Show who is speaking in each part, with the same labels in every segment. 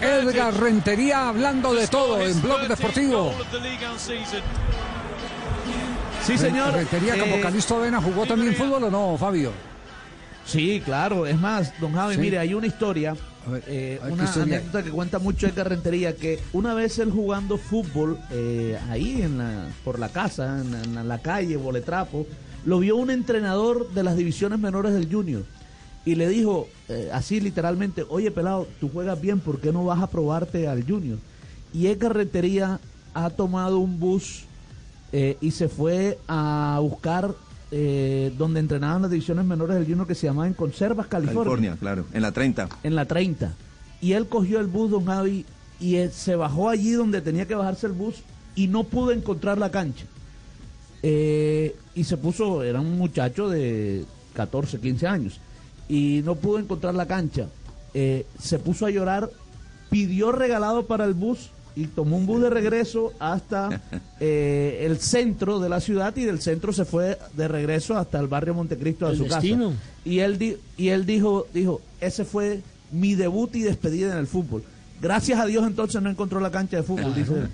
Speaker 1: Edgar Rentería hablando de todo en Blog Deportivo.
Speaker 2: Sí, señor.
Speaker 1: Rentería como
Speaker 2: Eh,
Speaker 1: Calisto Vena jugó también fútbol o no, Fabio?
Speaker 2: Sí, claro. Es más, don Javi,
Speaker 1: Sí.
Speaker 2: mire, hay una historia,
Speaker 1: ver,
Speaker 2: eh, una anécdota que cuenta mucho Edgar Rentería, que una vez él jugando fútbol eh, ahí en la, por la casa, en, la- en la calle, boletrapo, lo vio un entrenador de las divisiones menores del Junior y le dijo eh, así literalmente, oye pelado, tú juegas bien, ¿por qué no vas a probarte al Junior? Y Edgar Rentería ha tomado un bus eh, y se fue a buscar eh, donde entrenaban las divisiones menores del Junior que se llamaba en Conservas, California,
Speaker 3: California, claro, en la 30.
Speaker 2: en la 30. Y él cogió el bus, don Javi, y él se bajó allí donde tenía que bajarse el bus y no pudo encontrar la cancha. Eh, y se puso, era un muchacho de 14, 15 años, y no pudo encontrar la cancha. Eh, se puso a llorar, pidió regalado para el bus y tomó un bus de regreso hasta eh, el centro de la ciudad y del centro se fue de regreso hasta el barrio Montecristo a
Speaker 4: El
Speaker 2: su
Speaker 4: destino.
Speaker 2: casa. Y él, di- y él dijo, dijo, ese fue mi debut y despedida en el fútbol. Gracias a Dios entonces no encontró la cancha de fútbol, dice él.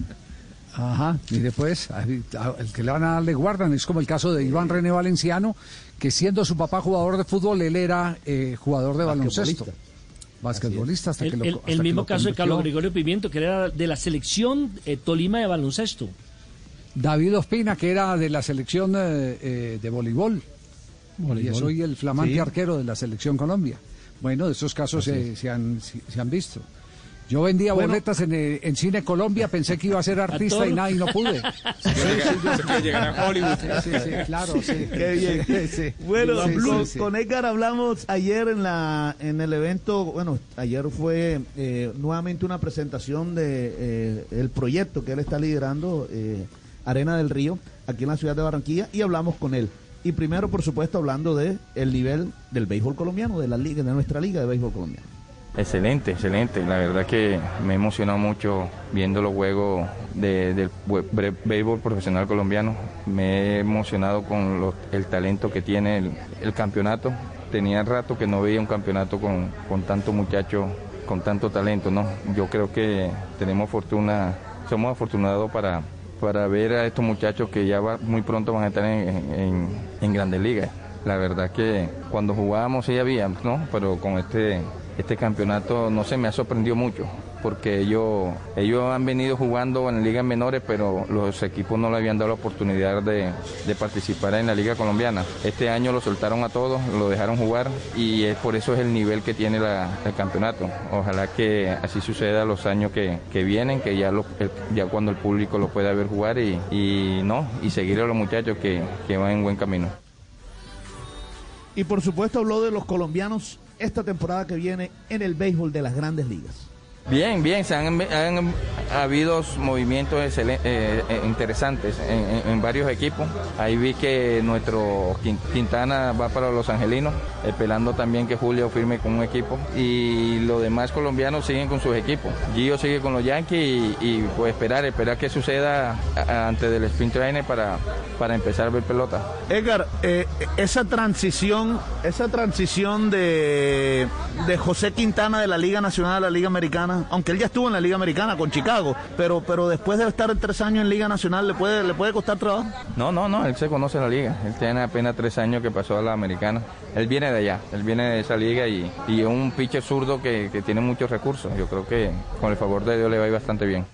Speaker 1: Ajá, mire pues, ahí- a- el que le van a dar le guardan, es como el caso de Iván René Valenciano, que siendo su papá jugador de fútbol, él era eh, jugador de baloncesto. Basquetbolista hasta
Speaker 4: El,
Speaker 1: que lo hasta
Speaker 4: el
Speaker 1: que
Speaker 4: mismo
Speaker 1: lo
Speaker 4: caso de. Carlos Gregorio Pimiento, que era de la selección eh, Tolima de baloncesto.
Speaker 1: David Ospina, que era de la selección eh, eh, de voleibol. Y es hoy el flamante
Speaker 2: Sí.
Speaker 1: arquero de la selección Colombia. Bueno, de esos casos se, se han, se, se han visto. Yo vendía
Speaker 2: Bueno.
Speaker 1: boletas en, eh, en Cine Colombia, pensé que iba a ser artista y nada y no pude.
Speaker 5: llegar a Hollywood.
Speaker 1: Sí, sí, claro, sí.
Speaker 2: Qué bien.
Speaker 1: Sí, sí.
Speaker 2: Bueno,
Speaker 1: Sí,
Speaker 2: con,
Speaker 1: sí, sí.
Speaker 2: con Edgar hablamos ayer en la en el evento, bueno, ayer fue eh, nuevamente una presentación de eh, el proyecto que él está liderando, eh, Arena del Río, aquí en la ciudad de Barranquilla, y hablamos con él. Y primero, por supuesto, hablando de el nivel del béisbol colombiano, de la liga, de nuestra liga de béisbol colombiano.
Speaker 6: Excelente, excelente. La verdad que me he emocionado mucho viendo los juegos de- del béisbol profesional colombiano. Me he emocionado con el talento que tiene el, campeonato. Tenía rato que no veía un campeonato con, con tanto muchacho, con tanto talento, ¿no? Yo creo que tenemos fortuna, somos afortunados para, para ver a estos muchachos que ya va- muy pronto van a estar en, en- en grandes ligas. La verdad que cuando jugábamos sí había, ¿no? Pero con este, este campeonato no sé, me ha sorprendido mucho porque ellos, ellos han venido jugando en ligas menores, pero los equipos no le habían dado la oportunidad de, participar en la liga colombiana. Este año lo soltaron a todos, lo dejaron jugar y es por eso es el nivel que tiene la- el campeonato. Ojalá que así suceda los años que, que vienen, que ya, lo- ya cuando el público lo pueda ver jugar y, y no, y seguir a los muchachos que, que van en buen camino.
Speaker 2: Y por supuesto habló de los colombianos esta temporada que viene en el béisbol de las grandes ligas.
Speaker 6: Bien, bien, se han, han habido movimientos eh, eh, interesantes en, varios equipos. Ahí vi que nuestro Quin- Quintana va para los Angelinos, esperando también que Julio firme con un equipo. Y los demás colombianos siguen con sus equipos. Gio sigue con los Yankees y, y, pues esperar, esperar que suceda antes del sprint training para, para empezar a ver pelota.
Speaker 2: Edgar, eh, esa transición, esa transición de José Quintana de la Liga Nacional a la Liga Americana, aunque él ya estuvo en la Liga Americana con Chicago, pero, pero después de estar tres años en Liga Nacional, ¿le puede, le puede costar trabajo?
Speaker 6: No, no, no, él se conoce la liga. Él tiene apenas tres años que pasó a la americana. Él viene de allá, él viene de esa liga y, y es un pitcher zurdo que, que tiene muchos recursos. Yo creo que con el favor de Dios le va a ir bastante bien.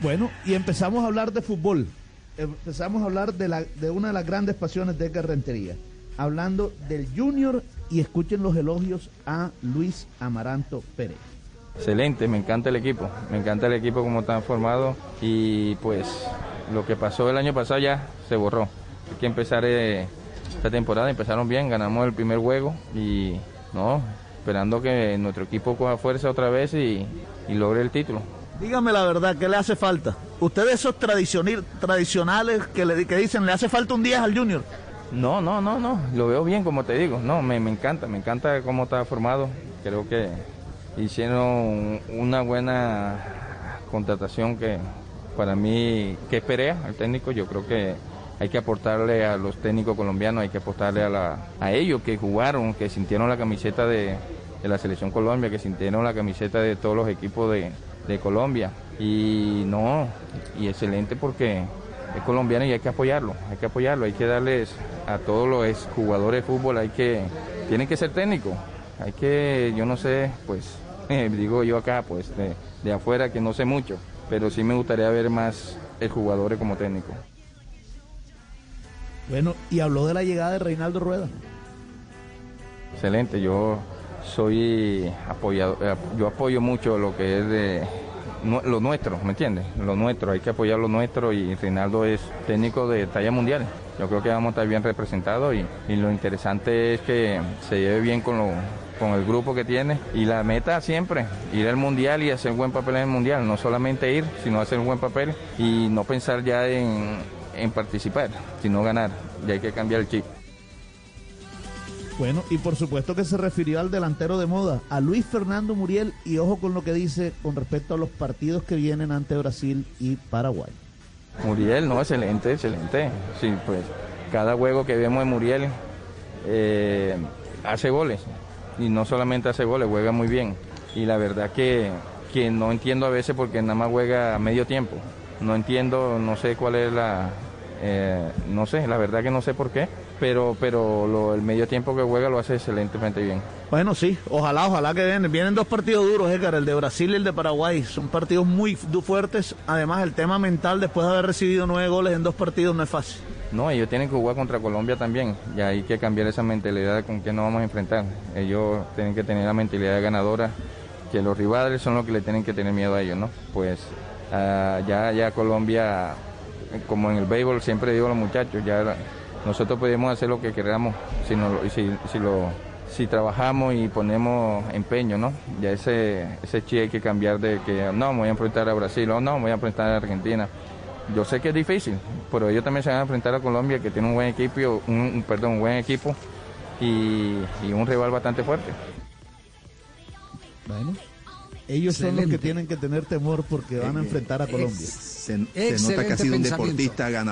Speaker 2: Bueno, y empezamos a hablar de fútbol. Empezamos a hablar de, la, de una de las grandes pasiones de Edgar Rentería. Hablando del Junior y escuchen los elogios a Luis Amaranto Pérez.
Speaker 6: Excelente, me encanta el equipo, me encanta el equipo como está formado y pues lo que pasó el año pasado ya se borró. Hay que empezar eh, esta temporada, empezaron bien, ganamos el primer juego y no, esperando que nuestro equipo coja fuerza otra vez y, y logre el título.
Speaker 2: Dígame la verdad, ¿qué le hace falta? Ustedes esos tradicional- tradicionales que, le, que dicen, le hace falta un 10 al Junior.
Speaker 6: No, no, no, no, lo veo bien como te digo, no, me, me encanta, me encanta cómo está formado, creo que hicieron una buena contratación que para mí, que esperé al técnico, yo creo que hay que aportarle a los técnicos colombianos, hay que aportarle a, la, a ellos que jugaron, que sintieron la camiseta de, de la Selección Colombia, que sintieron la camiseta de todos los equipos de, de Colombia. Y no, y excelente porque es colombiano y hay que apoyarlo, hay que apoyarlo, hay que darles a todos los jugadores de fútbol, hay que, tienen que ser técnicos, hay que, yo no sé, pues, digo yo acá, pues, de, de afuera que no sé mucho, pero sí me gustaría ver más el jugador como técnico.
Speaker 2: Bueno, y habló de la llegada de Reinaldo Rueda.
Speaker 6: Excelente, yo soy apoyado, eh, yo apoyo mucho lo que es de lo nuestro, ¿me entiendes? Lo nuestro, hay que apoyar lo nuestro y Reinaldo es técnico de talla mundial. Yo creo que vamos a estar bien representados y, lo interesante es que se lleve bien con, lo, con el grupo que tiene y la meta siempre, ir al mundial y hacer buen papel en el mundial, no solamente ir, sino hacer un buen papel y no pensar ya en, en participar, sino ganar, y hay que cambiar el chip.
Speaker 2: Bueno, y por supuesto que se refirió al delantero de moda, a Luis Fernando Muriel, y ojo con lo que dice con respecto a los partidos que vienen ante Brasil y Paraguay.
Speaker 6: Muriel, no, excelente, excelente. Sí, pues cada juego que vemos de Muriel eh, hace goles, y no solamente hace goles, juega muy bien. Y la verdad que, que no entiendo a veces porque nada más juega a medio tiempo. No entiendo, no sé cuál es la, eh, no sé, la verdad que no sé por qué, pero, pero lo, el medio tiempo que juega lo hace excelentemente bien.
Speaker 2: Bueno, sí, ojalá, ojalá que vienen. Vienen dos partidos duros, Edgar, el de Brasil y el de Paraguay. Son partidos muy fuertes. Además, el tema mental, después de haber recibido nueve goles en dos partidos, no es fácil.
Speaker 6: No, ellos tienen que jugar contra Colombia también. Y hay que cambiar esa mentalidad con que nos vamos a enfrentar. Ellos tienen que tener la mentalidad ganadora, que los rivales son los que le tienen que tener miedo a ellos, ¿no? Pues uh, ya, ya Colombia como en el béisbol siempre digo a los muchachos, ya nosotros podemos hacer lo que queramos si, no, si, si, lo, si trabajamos y ponemos empeño, ¿no? Ya ese, ese chi hay que cambiar de que no, me voy a enfrentar a Brasil o no, me voy a enfrentar a Argentina. Yo sé que es difícil, pero ellos también se van a enfrentar a Colombia, que tiene un buen equipo, un, un perdón, un buen equipo y, y un rival bastante fuerte.
Speaker 2: Bueno, ellos Excelente. son los que tienen que tener temor porque van a enfrentar a Colombia.
Speaker 3: Se, se nota que ha sido un deportista ganador.